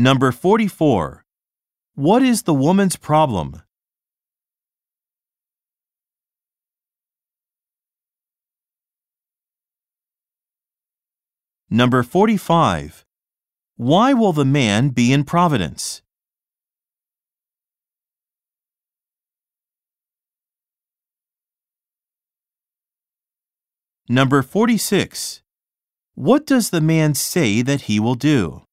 Number 44. What is the woman's problem? Number 45. Why will the man be in Providence? Number 46. What does the man say that he will do?